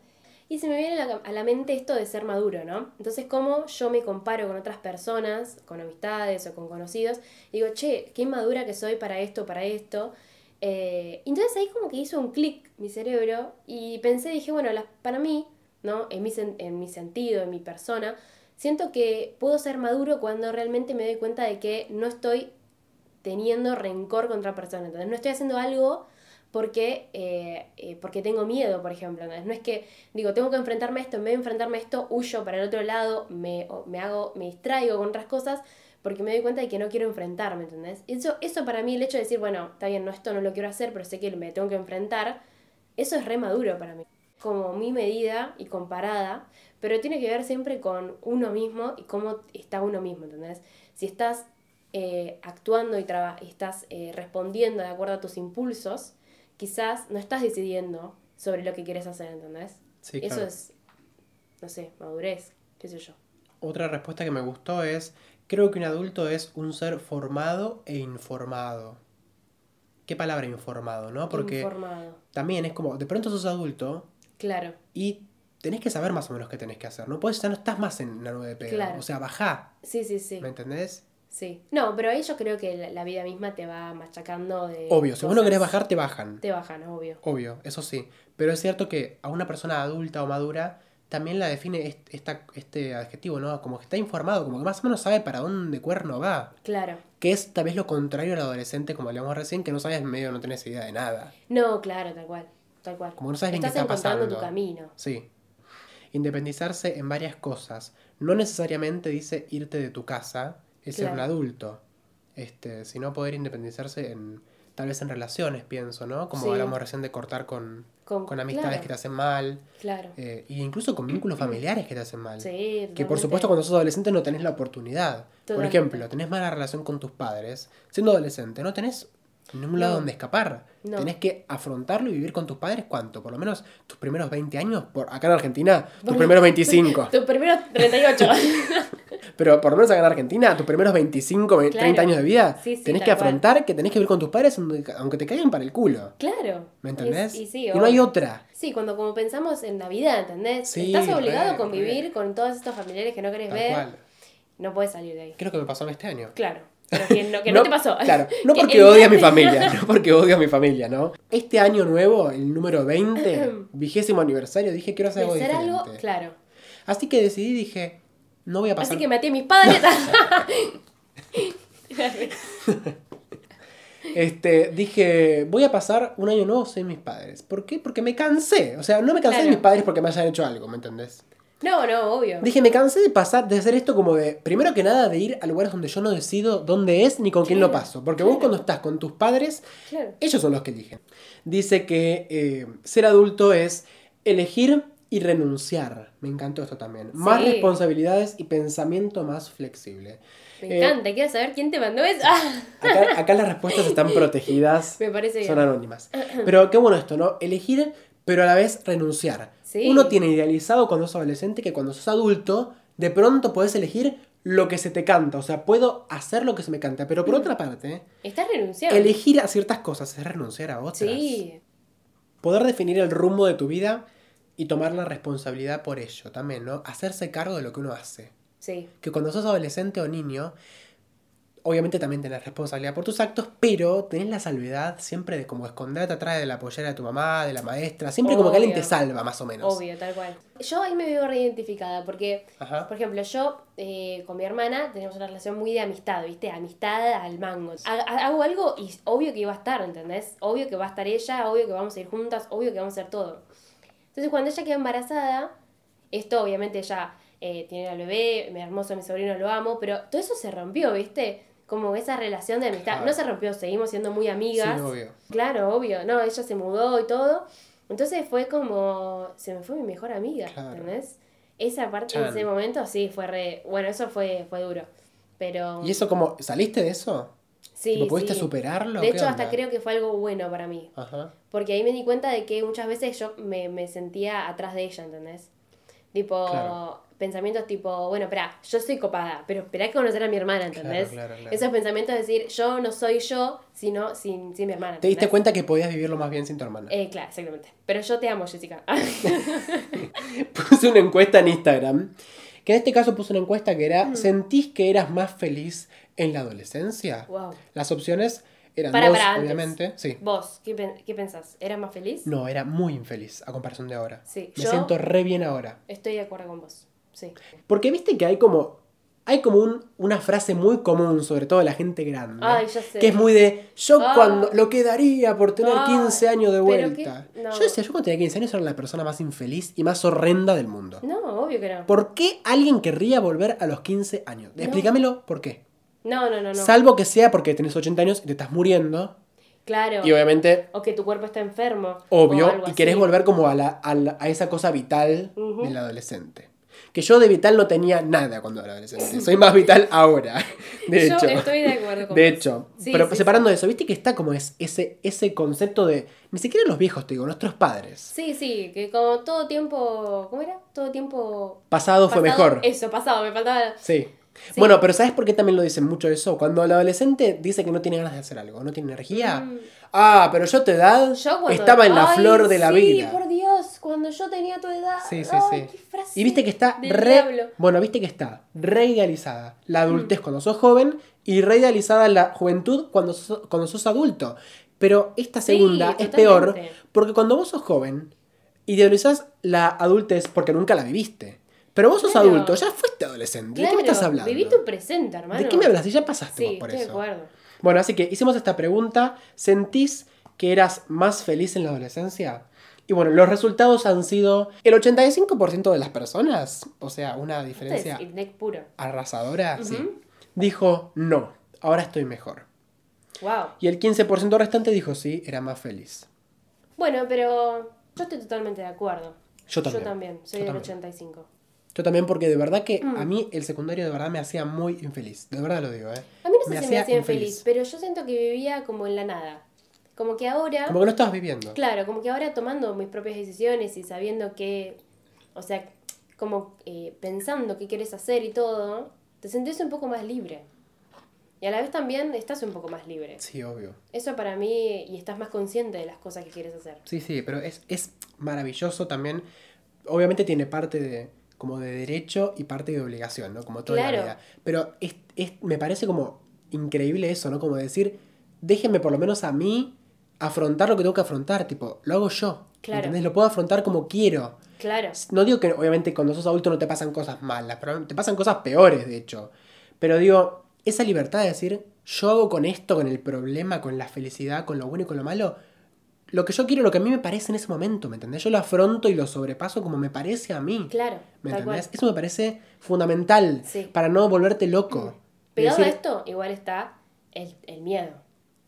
Y se me viene a la, a la mente esto de ser maduro, ¿no? Entonces, cómo yo me comparo con otras personas, con amistades o con conocidos, y digo, che, qué madura que soy para esto, para esto. Eh, entonces ahí como que hizo un clic mi cerebro y pensé, dije, bueno, para mí, ¿no? En mi, en mi sentido, en mi persona, siento que puedo ser maduro cuando realmente me doy cuenta de que no estoy teniendo rencor contra otra persona. Entonces, no estoy haciendo algo porque, eh, eh, porque tengo miedo, por ejemplo. No es que digo, tengo que enfrentarme a esto, en vez de enfrentarme a esto, huyo para el otro lado, me, me hago, me distraigo con otras cosas porque me doy cuenta de que no quiero enfrentarme, ¿entendés? Eso, eso para mí, el hecho de decir, bueno, está bien, no, esto no lo quiero hacer, pero sé que me tengo que enfrentar, eso es re maduro para mí. Como mi medida y comparada, pero tiene que ver siempre con uno mismo y cómo está uno mismo, ¿entendés? Si estás eh, actuando y, y estás eh, respondiendo de acuerdo a tus impulsos, quizás no estás decidiendo sobre lo que quieres hacer, ¿entendés? Sí, Eso claro. es, no sé, madurez, qué sé yo. Otra respuesta que me gustó es, creo que un adulto es un ser formado e informado. ¿Qué palabra informado, no? Porque Informado. también es como, de pronto sos adulto Claro, y tenés que saber más o menos qué tenés que hacer. No puedes, ya no estás más en la nube de pedo. Claro. O sea, bajá. sí, sí, sí. ¿Me entendés? Sí. No, pero ahí yo creo que la, la vida misma te va machacando de. Obvio, si vos no querés bajar, te bajan. Te bajan, obvio. Obvio, eso sí. Pero es cierto que a una persona adulta o madura también la define est- esta, este adjetivo, ¿no? Como que está informado, como que más o menos sabe para dónde cuerno va. Claro. Que es tal vez lo contrario al adolescente, como hablamos recién, que no sabes medio, no tenés idea de nada. No, claro, tal cual. Tal cual. Como no sabes bien qué Estás está encontrando pasando. tu camino. Sí. Independizarse en varias cosas. No necesariamente dice irte de tu casa, es ser un adulto. Este, sino poder independizarse en tal vez en relaciones, pienso, ¿no? Como Sí. hablamos recién de cortar con, Con- con amistades claro. que te hacen mal, Claro. eh, y incluso con vínculos familiares que te hacen mal. Sí, Que por supuesto cuando sos adolescente no tenés la oportunidad. Por ejemplo, tenés mala relación con tus padres. Siendo adolescente, no tenés ningún lado No. donde escapar. No. Tenés que afrontarlo y vivir con tus padres cuánto? Por lo menos tus primeros 20 años. Por, acá en Argentina, tus primeros 25. Tu primero 38. Pero por lo menos acá en Argentina, tus primeros 25, ve- Claro. 30 años de vida, Sí, sí, tenés que cual. afrontar que tenés que vivir con tus padres aunque te caigan para el culo. claro. ¿Me entendés? Y, y sí, no hay otra. Sí, cuando como pensamos en la vida, ¿entendés? Sí, Estás obligado re, a convivir re. con todos estos familiares que no querés Tal ver. cual. No puedes salir de ahí. Creo que me pasó este año. Claro. Pero que no, que no, te pasó. Claro, no Que porque el odio a mi familia, no porque odio a mi familia, ¿no? Este año nuevo, el número 20, vigésimo aniversario, dije quiero hacer algo hacer diferente. algo, claro. Así que decidí, dije, no voy a pasar. Así que maté a mis padres. Este, dije, voy a pasar un año nuevo sin mis padres. ¿Por qué? Porque me cansé. O sea, no me cansé de mis padres porque me hayan hecho algo, ¿me entendés? No, no, obvio. Dije, me cansé de pasar, de hacer esto como de, primero que nada, de ir a lugares donde yo no decido dónde es ni con quién lo paso. Porque vos claro. cuando estás con tus padres, Claro. ellos son los que eligen. Dice que eh, ser adulto es elegir y renunciar. Me encantó esto también. Más Sí. responsabilidades y pensamiento más flexible. Me Eh, encanta. Quiero saber quién te mandó eso. Acá, acá las respuestas están protegidas. me parece Son bien. anónimas. Pero qué bueno esto, ¿no? Elegir, pero a la vez renunciar. Sí. Uno tiene idealizado cuando es adolescente que cuando sos adulto, de pronto podés elegir lo que se te canta. O sea, puedo hacer lo que se me canta. Pero Mm. por otra parte, Estás renunciando. elegir a ciertas cosas es renunciar a otras. Sí. Poder definir el rumbo de tu vida y tomar la responsabilidad por ello también, ¿no? Hacerse cargo de lo que uno hace. Sí. Que cuando sos adolescente o niño, obviamente también tenés responsabilidad por tus actos, pero tenés la salvedad siempre de como esconderte atrás de la pollera de tu mamá, de la maestra, siempre como que alguien te salva, más o menos. Obvio, tal cual. Yo ahí me veo reidentificada porque, Ajá. por ejemplo, yo eh, con mi hermana tenemos una relación muy de amistad, ¿viste? Amistad al mango. Ha- ha- Hago algo y obvio que iba a estar, ¿entendés? Obvio que va a estar ella, obvio que vamos a ir juntas, obvio que vamos a hacer todo. Entonces, cuando ella queda embarazada, esto obviamente ella eh, tiene al bebé, mi hermoso, mi sobrino lo amo, pero todo eso se rompió, ¿viste? Como esa relación de amistad. Claro. No se rompió, seguimos siendo muy amigas. Sí, obvio. Claro, obvio. No, ella se mudó y todo. Entonces fue como. Se me fue mi mejor amiga, Claro. ¿entendés? Esa parte en ese momento sí fue re. Bueno, eso fue, fue duro. Pero. ¿Y eso como, saliste de eso? Sí. ¿Tipo, ¿Pudiste sí. superarlo? De ¿Qué hecho, hasta creo que fue algo bueno para mí. Ajá. Porque ahí me di cuenta de que muchas veces yo me, me sentía atrás de ella, ¿entendés? Tipo, Claro. Pensamientos tipo, bueno, espera, yo soy copada, pero esperá que conocer a mi hermana, ¿entendés? Claro, claro, claro. Esos pensamientos de decir, yo no soy yo, sino sin, sin mi hermana. ¿Te diste ¿entendés? cuenta que podías vivirlo más bien sin tu hermana? Eh, claro, exactamente. Pero yo te amo, Jessica. Puse una encuesta en Instagram, que en este caso puse una encuesta que Mm. era, ¿sentís que eras más feliz en la adolescencia? wow. Las opciones eran Para, dos, para antes. obviamente. Sí. Vos, ¿qué, pen- qué pensás? ¿Eras más feliz? No, era muy infeliz a comparación de ahora. Sí, Me yo- siento re bien ahora. Estoy de acuerdo con vos. Sí. Porque viste que hay como. Hay como un- una frase muy común, sobre todo de la gente grande. Ay, ya sé. Que es muy de. Yo Ah. cuando. Lo que daría por tener Ay, 15 años de vuelta. no. Yo decía, yo cuando tenía 15 años era la persona más infeliz y más horrenda del mundo. No, obvio que no. ¿Por qué alguien querría volver a los 15 años? Explícamelo por qué. No, no, no, no. Salvo que sea porque tenés 80 años y te estás muriendo. claro. Y obviamente, O que tu cuerpo está enfermo. obvio, y querés así. volver como a, la, a, la- a esa cosa vital del adolescente. Que yo de vital no tenía nada cuando era adolescente. Soy más vital ahora. De Yo hecho. estoy de acuerdo con De vos. hecho. Sí, pero sí, separando eso, viste que está como es ese, ese concepto de. Ni siquiera los viejos, te digo, nuestros padres. Sí, sí, que como todo tiempo. ¿Cómo era? Todo tiempo. Pasado, fue mejor. Eso, pasado, me faltaba. Sí. Sí. Bueno, pero ¿sabes por qué también lo dicen mucho eso? Cuando el adolescente dice que no tiene ganas de hacer algo, no tiene energía. Mm. Ah, pero yo a tu edad Yo cuando- estaba en la Ay, flor de la sí, vida. por Dios, cuando yo tenía tu edad. Sí, sí, Ay, sí. qué frase Y viste que está re. diablo. Bueno, viste que está re idealizada la adultez Mm. cuando sos joven y re idealizada la juventud cuando sos, cuando sos adulto. Pero esta Sí, segunda es peor porque cuando vos sos joven, idealizás la adultez porque nunca la viviste. Pero vos sos Claro. adulto, ya fuiste adolescente. ¿De qué me Claro, estás hablando? Viví tu presente, hermano. ¿De qué me hablas? Si ya pasaste Sí, por estoy de eso. acuerdo. Bueno, así que hicimos esta pregunta. ¿Sentís que eras más feliz en la adolescencia? Y bueno, los resultados han sido el 85% de las personas, o sea, una diferencia es Idnec puro. arrasadora, sí, dijo no, ahora estoy mejor. Wow. Y el 15% restante dijo sí, era más feliz. Bueno, pero yo estoy totalmente de acuerdo. Yo también. Yo también, soy Yo del también. 85. Yo también porque de verdad que Mm. a mí el secundario de verdad me hacía muy infeliz. De verdad lo digo, ¿eh? A mí no sé Me si me hacía hacía infeliz. feliz, pero yo siento que vivía como en la nada. Como que ahora, Como que no estabas viviendo. claro, como que ahora tomando mis propias decisiones y sabiendo que, o sea, como eh, pensando qué quieres hacer y todo, te sentís un poco más libre. Y a la vez también estás un poco más libre. Sí, obvio. Eso para mí, y estás más consciente de las cosas que quieres hacer. Sí, sí, pero es, es maravilloso también. Obviamente tiene parte de como de derecho y parte de obligación, ¿no? Como toda Claro. la vida. Pero es, es- me parece como increíble eso, ¿no? Como decir, déjenme por lo menos a mí afrontar lo que tengo que afrontar, tipo, lo hago yo. Claro. ¿Entendés? Lo puedo afrontar como quiero. Claro, No digo que obviamente cuando sos adulto no te pasan cosas malas, pero te pasan cosas peores, de hecho. Pero digo, esa libertad de decir, yo hago con esto, con el problema, con la felicidad, con lo bueno y con lo malo, lo que yo quiero, lo que a mí me parece en ese momento, ¿me entendés? Yo lo afronto y lo sobrepaso como me parece a mí. claro, ¿Me tal cual. entendés? Eso me parece fundamental Sí. para no volverte loco. Pegado Decir, a esto, igual está el, el miedo.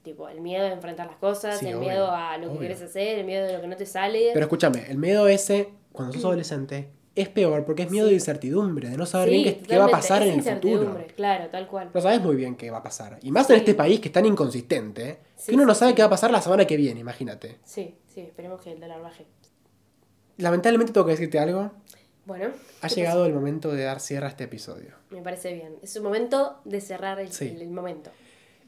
Tipo, el miedo a enfrentar las cosas, Sí, el obvio, miedo a lo que quieres hacer, el miedo de lo que no te sale. Pero escúchame, el miedo ese, cuando sos adolescente, es peor porque es miedo Sí. de incertidumbre, de no saber Sí, bien qué, qué va a pasar es en el futuro. Claro, tal cual. No sabes muy bien qué va a pasar. Y más en este país que es tan inconsistente, ¿eh? Que uno no sabe qué va a pasar la semana que viene, imagínate. Sí, sí, esperemos que el dólar baje. Lamentablemente tengo que decirte algo. Bueno, Ha ¿qué llegado el momento de dar cierre a este episodio. Me parece bien. Es un momento de cerrar el- el momento.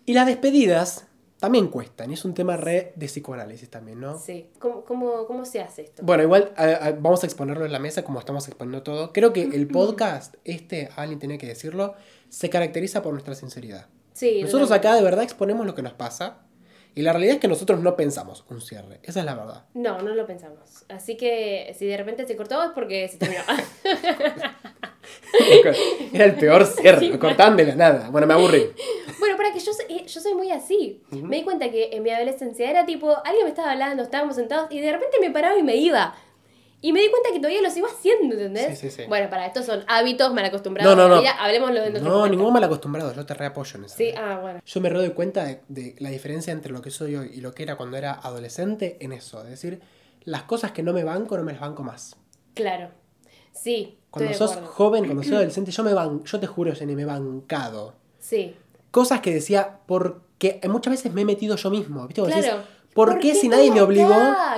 Y las despedidas también cuestan. Y es un tema re de psicoanálisis también, ¿no? Sí. ¿Cómo, cómo, cómo se hace esto? Bueno, igual a- a- vamos a exponerlo en la mesa como estamos exponiendo todo. Creo que el podcast, este, alguien tiene que decirlo, se caracteriza por nuestra sinceridad. sí, Nosotros acá de verdad exponemos lo que nos pasa. Y la realidad es que nosotros no pensamos un cierre. Esa es la verdad. No, no lo pensamos. Así que si de repente se cortó es porque se terminó. Era el peor cierre, cortaban de la nada. Bueno, me aburrí. Yo soy, muy así. Me di cuenta que en mi adolescencia era tipo, alguien me estaba hablando, estábamos sentados y de repente me paraba y me iba. Y me di cuenta que todavía lo sigo haciendo, ¿entendés? Sí, sí, sí. Bueno, para, estos son hábitos mal acostumbrados. No, no, no. vida. Hablemoslo de No, momento. ningún mal acostumbrado, yo te reapoyo en eso. Sí, ¿eh? ah, bueno. Yo me doy cuenta de, de la diferencia entre lo que soy hoy y lo que era cuando era adolescente en eso. Es decir, las cosas que no me banco, no me las banco más. Claro. Sí. Cuando sos acuerdo. joven, cuando soy adolescente, yo me ban yo te juro, Jenny, me he bancado. Sí. Cosas que decía, porque muchas veces me he metido yo mismo. ¿Viste? Vos decís, Claro. ¿Por, ¿Por qué si nadie me acá? obligó?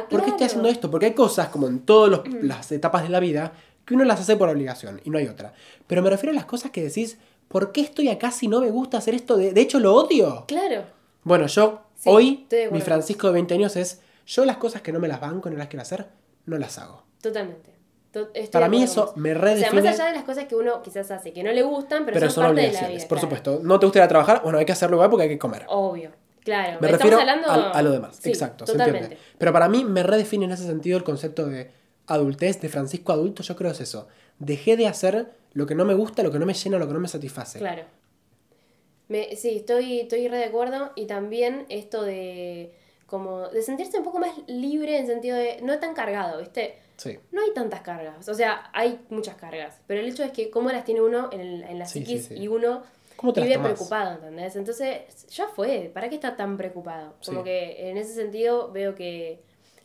¿Por qué estoy Claro. haciendo esto? Porque hay cosas, como en todas las etapas de la vida, que uno las hace por obligación y no hay otra. Pero me refiero a las cosas que decís, ¿por qué estoy acá si no me gusta hacer esto? De, de hecho, lo odio. Claro. Bueno, yo Sí, hoy, mi. Francisco de 20 años es, yo las cosas que no me las banco, no las quiero hacer, no las hago. Totalmente. Estoy Para mí eso me O sea, redefine. más allá de las cosas que uno quizás hace que no le gustan, pero, pero son, son parte de la vida. por claro. supuesto. ¿No te gusta ir a trabajar? Bueno, hay que hacerlo igual porque hay que comer. Obvio. Claro. Me estamos refiero hablando... a, a lo demás. Sí, Exacto, se entiende. Pero para mí me redefine en ese sentido el concepto de adultez, de Francisco adulto, yo creo es eso. Dejé de hacer lo que no me gusta, lo que no me llena, lo que no me satisface. Claro. Me, sí, estoy, estoy re de acuerdo. Y también esto de como de sentirse un poco más libre en sentido de no tan cargado, ¿viste? Sí. No hay tantas cargas. O sea, hay muchas cargas. Pero el hecho es que cómo las tiene uno en, el- en la Sí, psiquis sí, y uno ¿Cómo te las vive preocupado, ¿entendés? Entonces, ya fue. ¿Para qué está tan preocupado? Como que en ese sentido veo que,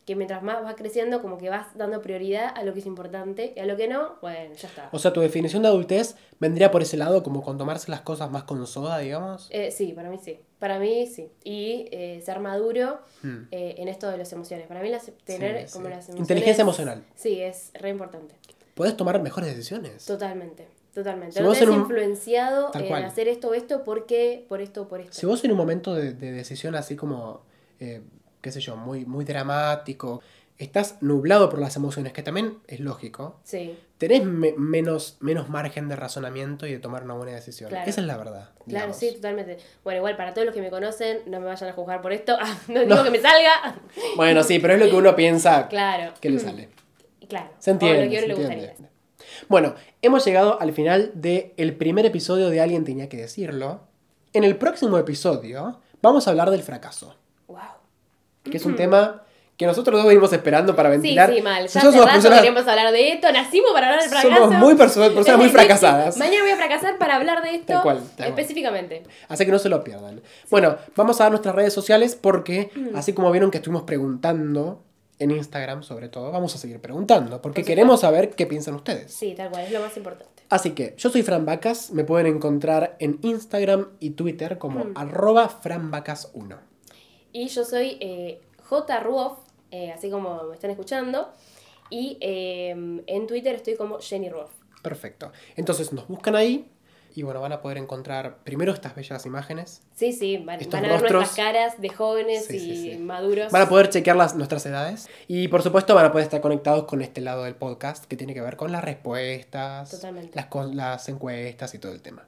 que mientras más vas creciendo, como que vas dando prioridad a lo que es importante y a lo que no, bueno, ya está. O sea, tu definición de adultez vendría por ese lado, como con tomarse las cosas más con soda, digamos. Eh, sí, para mí sí. Para mí sí. Y eh, ser maduro Hmm. eh, en esto de las emociones. Para mí las, tener Sí, como sí. las emociones... Inteligencia emocional. Sí, es re importante. Puedes tomar mejores decisiones. Totalmente. Totalmente. Si no vos te en has un- influenciado Tal en cual. hacer esto o esto, ¿por qué? Por esto o por esto. Si vos en un momento de, de decisión así como, eh, qué sé yo, muy, muy dramático, estás nublado por las emociones, que también es lógico, Sí, tenés me- menos, menos margen de razonamiento y de tomar una buena decisión. Claro. Esa es la verdad. claro, sí, totalmente. Bueno, igual para todos los que me conocen, no me vayan a juzgar por esto. no digo que me salga. Bueno, sí, pero es lo que uno piensa Claro. que le sale. Claro. Se entiende. Lo que se entiende. Bueno, hemos llegado al final del primer episodio de Alguien tenía que decirlo. En el próximo episodio vamos a hablar del fracaso, Wow. que es un tema que nosotros dos venimos esperando para Sí, ventilar. sí, mal. Ya hace rato personas- queríamos hablar de esto. Nacimos para hablar del fracaso. Somos muy perso- personas muy fracasadas. Mañana voy a fracasar para hablar de esto Tal cual, tal cual. específicamente. Así que no se lo pierdan. Bueno, vamos a dar nuestras redes sociales porque, Mm. así como vieron que estuvimos preguntando en Instagram, sobre todo, vamos a seguir preguntando porque Por queremos saber qué piensan ustedes. Sí, tal cual, es lo más importante. Así que yo soy Fran Vacas, me pueden encontrar en Instagram y Twitter como Mm. arroba franvacas1. Y yo soy eh, J. Eh, así como me están escuchando. Y eh, en Twitter estoy como Jenny Ruoff. Perfecto. Entonces nos buscan ahí y bueno, van a poder encontrar primero estas bellas imágenes. Sí, sí, van, Estos van a ver rostros. nuestras caras de jóvenes Sí, y sí, sí. maduros. Van a poder chequear las, nuestras edades y por supuesto van a poder estar conectados con este lado del podcast que tiene que ver con las respuestas, Totalmente. las, co- las encuestas y todo el tema.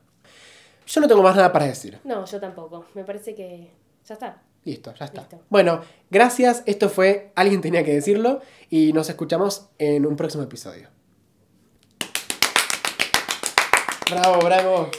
Yo no tengo más nada para decir. No, yo tampoco. Me parece que ya está. Listo, ya está. Listo. Bueno, gracias. Esto fue Alguien tenía que decirlo y nos escuchamos en un próximo episodio. Bravo, bravo.